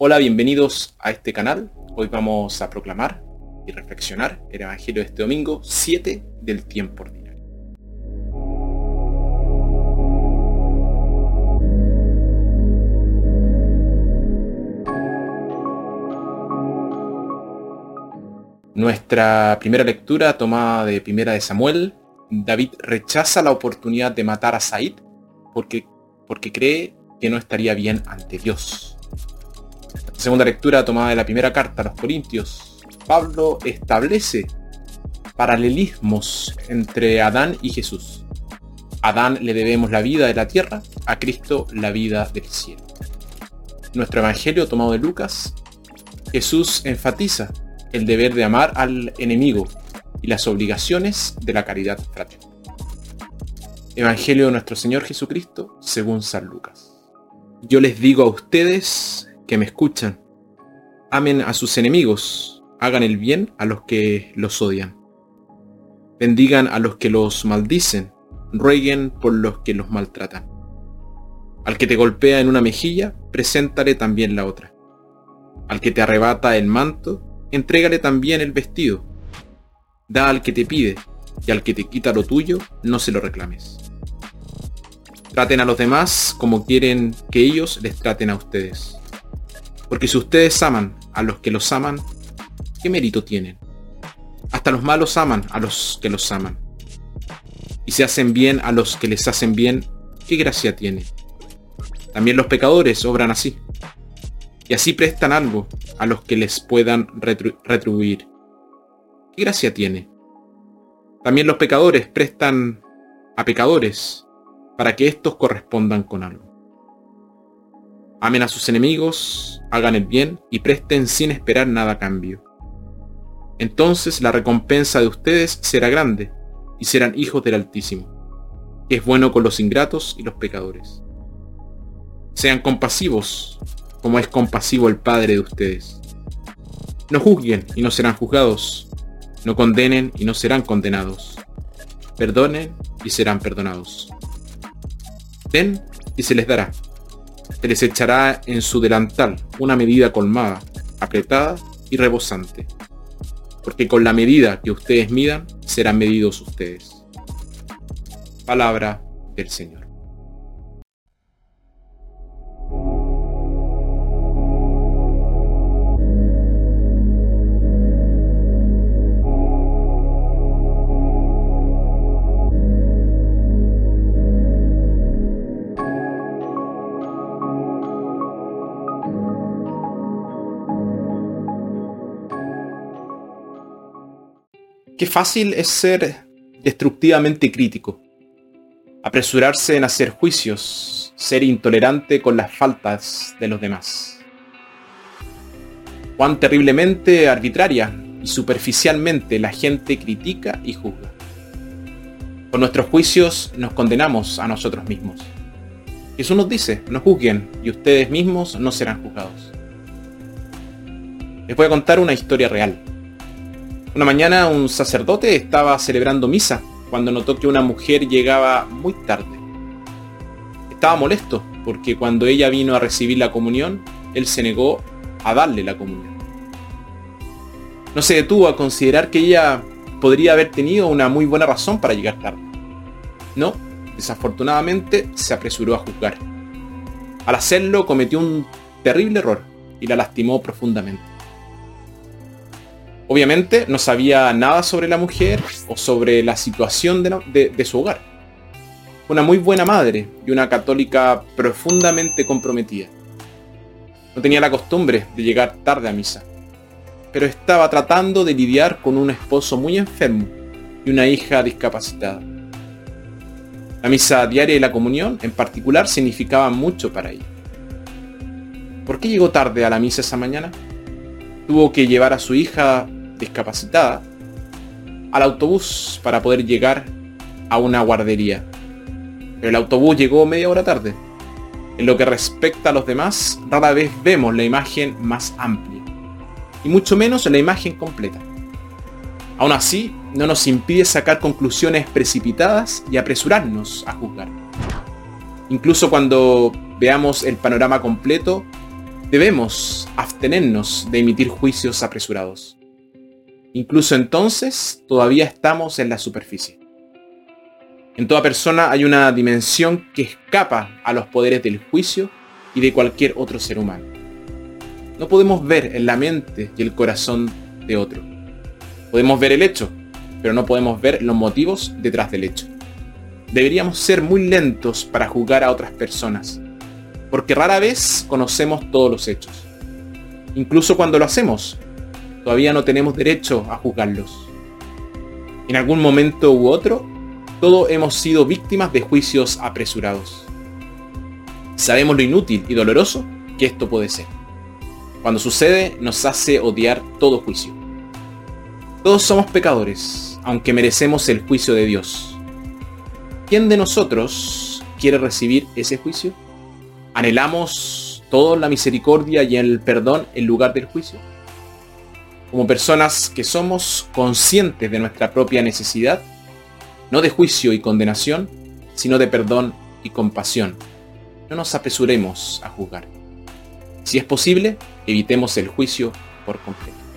Hola, bienvenidos a este canal. Hoy vamos a proclamar y reflexionar el Evangelio de este domingo 7 del tiempo ordinario. Nuestra primera lectura tomada de Primera de Samuel, David rechaza la oportunidad de matar a Said porque, porque cree que no estaría bien ante Dios. Segunda lectura tomada de la primera carta a los Corintios. Pablo establece paralelismos entre Adán y Jesús. Adán le debemos la vida de la tierra, a Cristo la vida del cielo. Nuestro Evangelio tomado de Lucas, Jesús enfatiza el deber de amar al enemigo y las obligaciones de la caridad fraterna. Evangelio de nuestro Señor Jesucristo según San Lucas. Yo les digo a ustedes que me escuchan. Amen a sus enemigos, hagan el bien a los que los odian. Bendigan a los que los maldicen, rueguen por los que los maltratan. Al que te golpea en una mejilla, preséntale también la otra. Al que te arrebata el manto, entrégale también el vestido. Da al que te pide, y al que te quita lo tuyo, no se lo reclames. Traten a los demás como quieren que ellos les traten a ustedes. Porque si ustedes aman a los que los aman, ¿qué mérito tienen? Hasta los malos aman a los que los aman. Y se hacen bien a los que les hacen bien, ¿qué gracia tiene? También los pecadores obran así. Y así prestan algo a los que les puedan retribuir. ¿Qué gracia tiene? También los pecadores prestan a pecadores para que éstos correspondan con algo. Amen a sus enemigos, hagan el bien y presten sin esperar nada a cambio. Entonces la recompensa de ustedes será grande y serán hijos del Altísimo, que es bueno con los ingratos y los pecadores. Sean compasivos, como es compasivo el Padre de ustedes. No juzguen y no serán juzgados. No condenen y no serán condenados. Perdonen y serán perdonados. Den y se les dará se les echará en su delantal una medida colmada, apretada y rebosante. Porque con la medida que ustedes midan, serán medidos ustedes. Palabra del Señor. Qué fácil es ser destructivamente crítico, apresurarse en hacer juicios, ser intolerante con las faltas de los demás. Cuán terriblemente arbitraria y superficialmente la gente critica y juzga. Con nuestros juicios nos condenamos a nosotros mismos. Jesús nos dice, no juzguen y ustedes mismos no serán juzgados. Les voy a contar una historia real. Una mañana un sacerdote estaba celebrando misa cuando notó que una mujer llegaba muy tarde. Estaba molesto porque cuando ella vino a recibir la comunión, él se negó a darle la comunión. No se detuvo a considerar que ella podría haber tenido una muy buena razón para llegar tarde. No, desafortunadamente se apresuró a juzgar. Al hacerlo cometió un terrible error y la lastimó profundamente. Obviamente no sabía nada sobre la mujer o sobre la situación de, su hogar. Una muy buena madre y una católica profundamente comprometida. No tenía la costumbre de llegar tarde a misa, pero estaba tratando de lidiar con un esposo muy enfermo y una hija discapacitada. La misa diaria y la comunión en particular significaban mucho para ella. ¿Por qué llegó tarde a la misa esa mañana? Tuvo que llevar a su hija discapacitada al autobús para poder llegar a una guardería. Pero el autobús llegó media hora tarde. En lo que respecta a los demás, rara vez vemos la imagen más amplia, y mucho menos la imagen completa. Aún así, no nos impide sacar conclusiones precipitadas y apresurarnos a juzgar. Incluso cuando veamos el panorama completo, Debemos abstenernos de emitir juicios apresurados. Incluso entonces todavía estamos en la superficie. En toda persona hay una dimensión que escapa a los poderes del juicio y de cualquier otro ser humano. No podemos ver en la mente y el corazón de otro. Podemos ver el hecho, pero no podemos ver los motivos detrás del hecho. Deberíamos ser muy lentos para juzgar a otras personas, porque rara vez conocemos todos los hechos. Incluso cuando lo hacemos, todavía no tenemos derecho a juzgarlos. En algún momento u otro, todos hemos sido víctimas de juicios apresurados. Sabemos lo inútil y doloroso que esto puede ser. Cuando sucede, nos hace odiar todo juicio. Todos somos pecadores, aunque merecemos el juicio de Dios. ¿Quién de nosotros quiere recibir ese juicio? ¿Anhelamos todo la misericordia y el perdón en lugar del juicio? Como personas que somos conscientes de nuestra propia necesidad, no de juicio y condenación, sino de perdón y compasión. No nos apresuremos a juzgar. Si es posible, evitemos el juicio por completo.